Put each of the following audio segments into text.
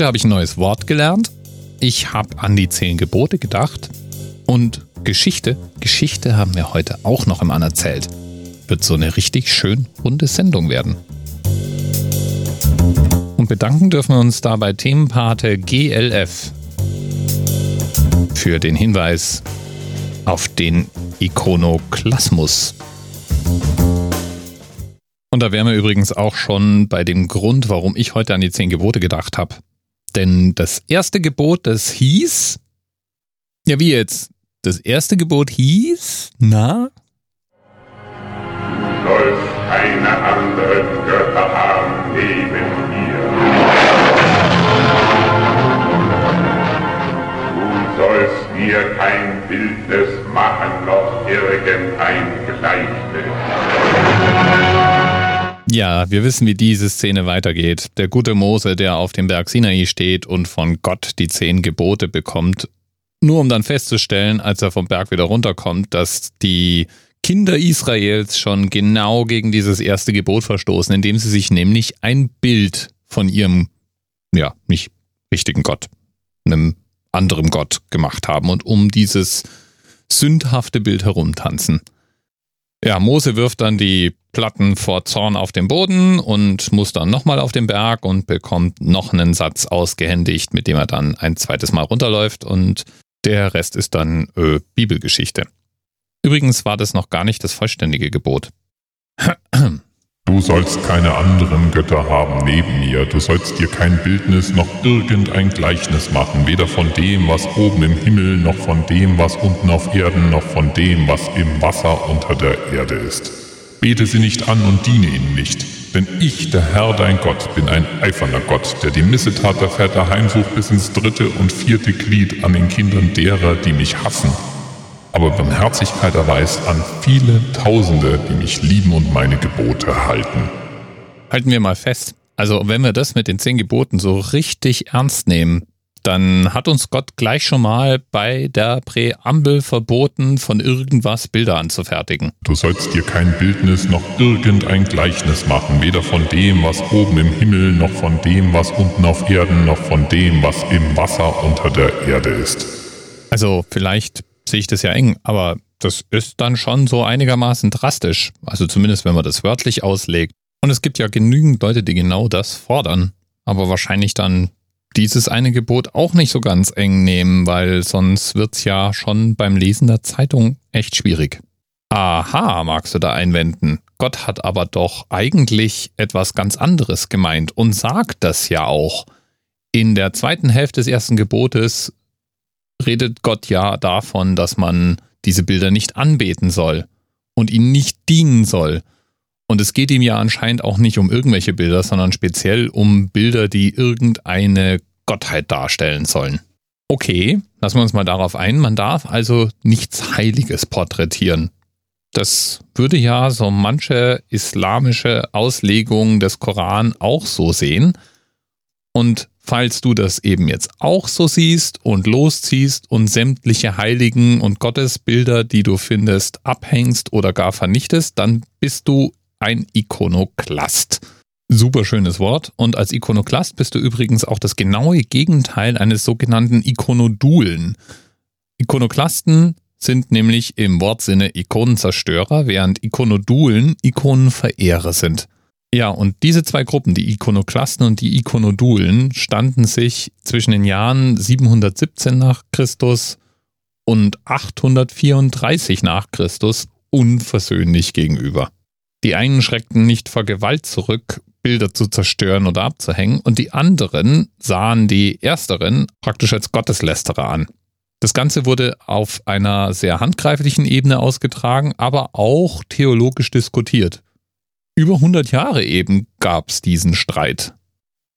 Heute habe ich ein neues Wort gelernt. Ich habe an die zehn Gebote gedacht. Und Geschichte, Geschichte haben wir heute auch noch im Anerzählt. Wird so eine richtig schön runde Sendung werden. Und bedanken dürfen wir uns dabei Themenpate GLF für den Hinweis auf den Ikonoklasmus. Und da wären wir übrigens auch schon bei dem Grund, warum ich heute an die zehn Gebote gedacht habe. Denn das erste Gebot, das hieß. Ja, wie jetzt? Das erste Gebot hieß. Na? Du sollst keine anderen Götter haben neben mir. Du sollst mir kein Bildnis machen, noch irgendein Gleichnis. Ja, wir wissen, wie diese Szene weitergeht. Der gute Mose, der auf dem Berg Sinai steht und von Gott die zehn Gebote bekommt, nur um dann festzustellen, als er vom Berg wieder runterkommt, dass die Kinder Israels schon genau gegen dieses erste Gebot verstoßen, indem sie sich nämlich ein Bild von ihrem, ja, nicht richtigen Gott, einem anderen Gott gemacht haben und um dieses sündhafte Bild herumtanzen. Ja, Mose wirft dann die Platten vor Zorn auf den Boden und muss dann nochmal auf den Berg und bekommt noch einen Satz ausgehändigt, mit dem er dann ein zweites Mal runterläuft und der Rest ist dann äh, Bibelgeschichte. Übrigens war das noch gar nicht das vollständige Gebot. Du sollst keine anderen Götter haben neben mir, du sollst dir kein Bildnis noch irgendein Gleichnis machen, weder von dem, was oben im Himmel, noch von dem, was unten auf Erden, noch von dem, was im Wasser unter der Erde ist. Bete sie nicht an und diene ihnen nicht, denn ich, der Herr dein Gott, bin ein eifernder Gott, der die Missetat der Väter heimsucht bis ins dritte und vierte Glied an den Kindern derer, die mich hassen aber Barmherzigkeit erweist an viele Tausende, die mich lieben und meine Gebote halten. Halten wir mal fest. Also wenn wir das mit den zehn Geboten so richtig ernst nehmen, dann hat uns Gott gleich schon mal bei der Präambel verboten, von irgendwas Bilder anzufertigen. Du sollst dir kein Bildnis noch irgendein Gleichnis machen, weder von dem, was oben im Himmel, noch von dem, was unten auf Erden, noch von dem, was im Wasser unter der Erde ist. Also vielleicht sehe ich das ja eng, aber das ist dann schon so einigermaßen drastisch. Also zumindest, wenn man das wörtlich auslegt. Und es gibt ja genügend Leute, die genau das fordern, aber wahrscheinlich dann dieses eine Gebot auch nicht so ganz eng nehmen, weil sonst wird's ja schon beim Lesen der Zeitung echt schwierig. Aha, magst du da einwenden. Gott hat aber doch eigentlich etwas ganz anderes gemeint und sagt das ja auch. In der zweiten Hälfte des ersten Gebotes redet Gott ja davon, dass man diese Bilder nicht anbeten soll und ihnen nicht dienen soll. Und es geht ihm ja anscheinend auch nicht um irgendwelche Bilder, sondern speziell um Bilder, die irgendeine Gottheit darstellen sollen. Okay, lassen wir uns mal darauf ein. Man darf also nichts Heiliges porträtieren. Das würde ja so manche islamische Auslegung des Koran auch so sehen. Und falls du das eben jetzt auch so siehst und losziehst und sämtliche Heiligen und Gottesbilder, die du findest, abhängst oder gar vernichtest, dann bist du ein Ikonoklast. Super schönes Wort. Und als Ikonoklast bist du übrigens auch das genaue Gegenteil eines sogenannten Ikonodulen. Ikonoklasten sind nämlich im Wortsinne Ikonenzerstörer, während Ikonodulen Ikonenverehrer sind. Ja, und diese zwei Gruppen, die Ikonoklasten und die Ikonodulen, standen sich zwischen den Jahren 717 nach Christus und 834 nach Christus unversöhnlich gegenüber. Die einen schreckten nicht vor Gewalt zurück, Bilder zu zerstören oder abzuhängen, und die anderen sahen die ersteren praktisch als Gotteslästerer an. Das Ganze wurde auf einer sehr handgreiflichen Ebene ausgetragen, aber auch theologisch diskutiert über 100 Jahre eben gab es diesen Streit.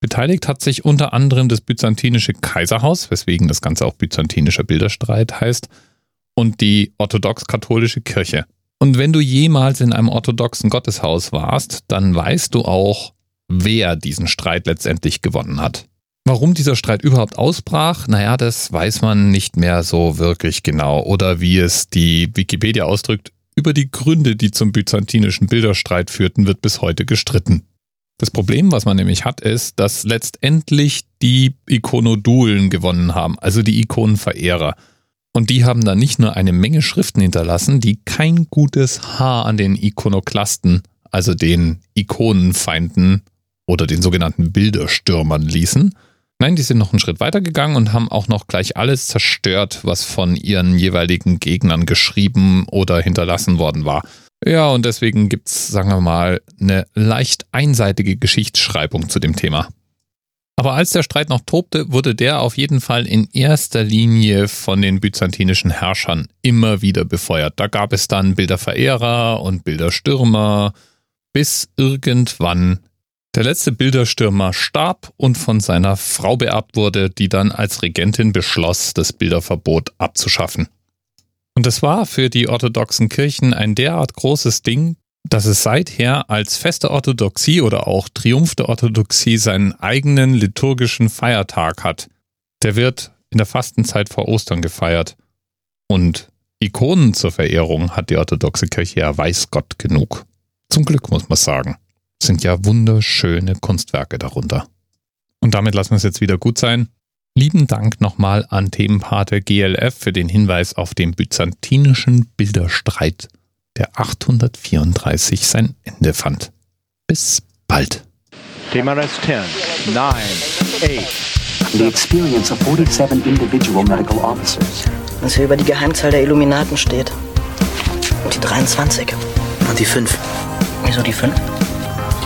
Beteiligt hat sich unter anderem das byzantinische Kaiserhaus, weswegen das Ganze auch byzantinischer Bilderstreit heißt, und die orthodox-katholische Kirche. Und wenn du jemals in einem orthodoxen Gotteshaus warst, dann weißt du auch, wer diesen Streit letztendlich gewonnen hat. Warum dieser Streit überhaupt ausbrach, naja, das weiß man nicht mehr so wirklich genau. Oder wie es die Wikipedia ausdrückt, über die Gründe, die zum byzantinischen Bilderstreit führten, wird bis heute gestritten. Das Problem, was man nämlich hat, ist, dass letztendlich die Ikonodulen gewonnen haben, also die Ikonenverehrer. Und die haben dann nicht nur eine Menge Schriften hinterlassen, die kein gutes Haar an den Ikonoklasten, also den Ikonenfeinden oder den sogenannten Bilderstürmern ließen. Nein, die sind noch einen Schritt weiter gegangen und haben auch noch gleich alles zerstört, was von ihren jeweiligen Gegnern geschrieben oder hinterlassen worden war. Ja, und deswegen gibt's, sagen wir mal, eine leicht einseitige Geschichtsschreibung zu dem Thema. Aber als der Streit noch tobte, wurde der auf jeden Fall in erster Linie von den byzantinischen Herrschern immer wieder befeuert. Da gab es dann Bilderverehrer und Bilderstürmer, bis irgendwann der letzte Bilderstürmer starb und von seiner Frau beerbt wurde, die dann als Regentin beschloss, das Bilderverbot abzuschaffen. Und es war für die orthodoxen Kirchen ein derart großes Ding, dass es seither als feste Orthodoxie oder auch Triumph der Orthodoxie seinen eigenen liturgischen Feiertag hat. Der wird in der Fastenzeit vor Ostern gefeiert. Und Ikonen zur Verehrung hat die orthodoxe Kirche ja weiß Gott genug. Zum Glück muss man sagen. Sind ja wunderschöne Kunstwerke darunter. Und damit lassen wir es jetzt wieder gut sein. Lieben Dank nochmal an Themenpate GLF für den Hinweis auf den byzantinischen Bilderstreit, der 834 sein Ende fand. Bis bald. TMRS 10, 9, 8. The experience of 47 individual medical officers. Was hier über die Geheimzahl der Illuminaten steht. Und die 23. Und die 5. Wieso die 5?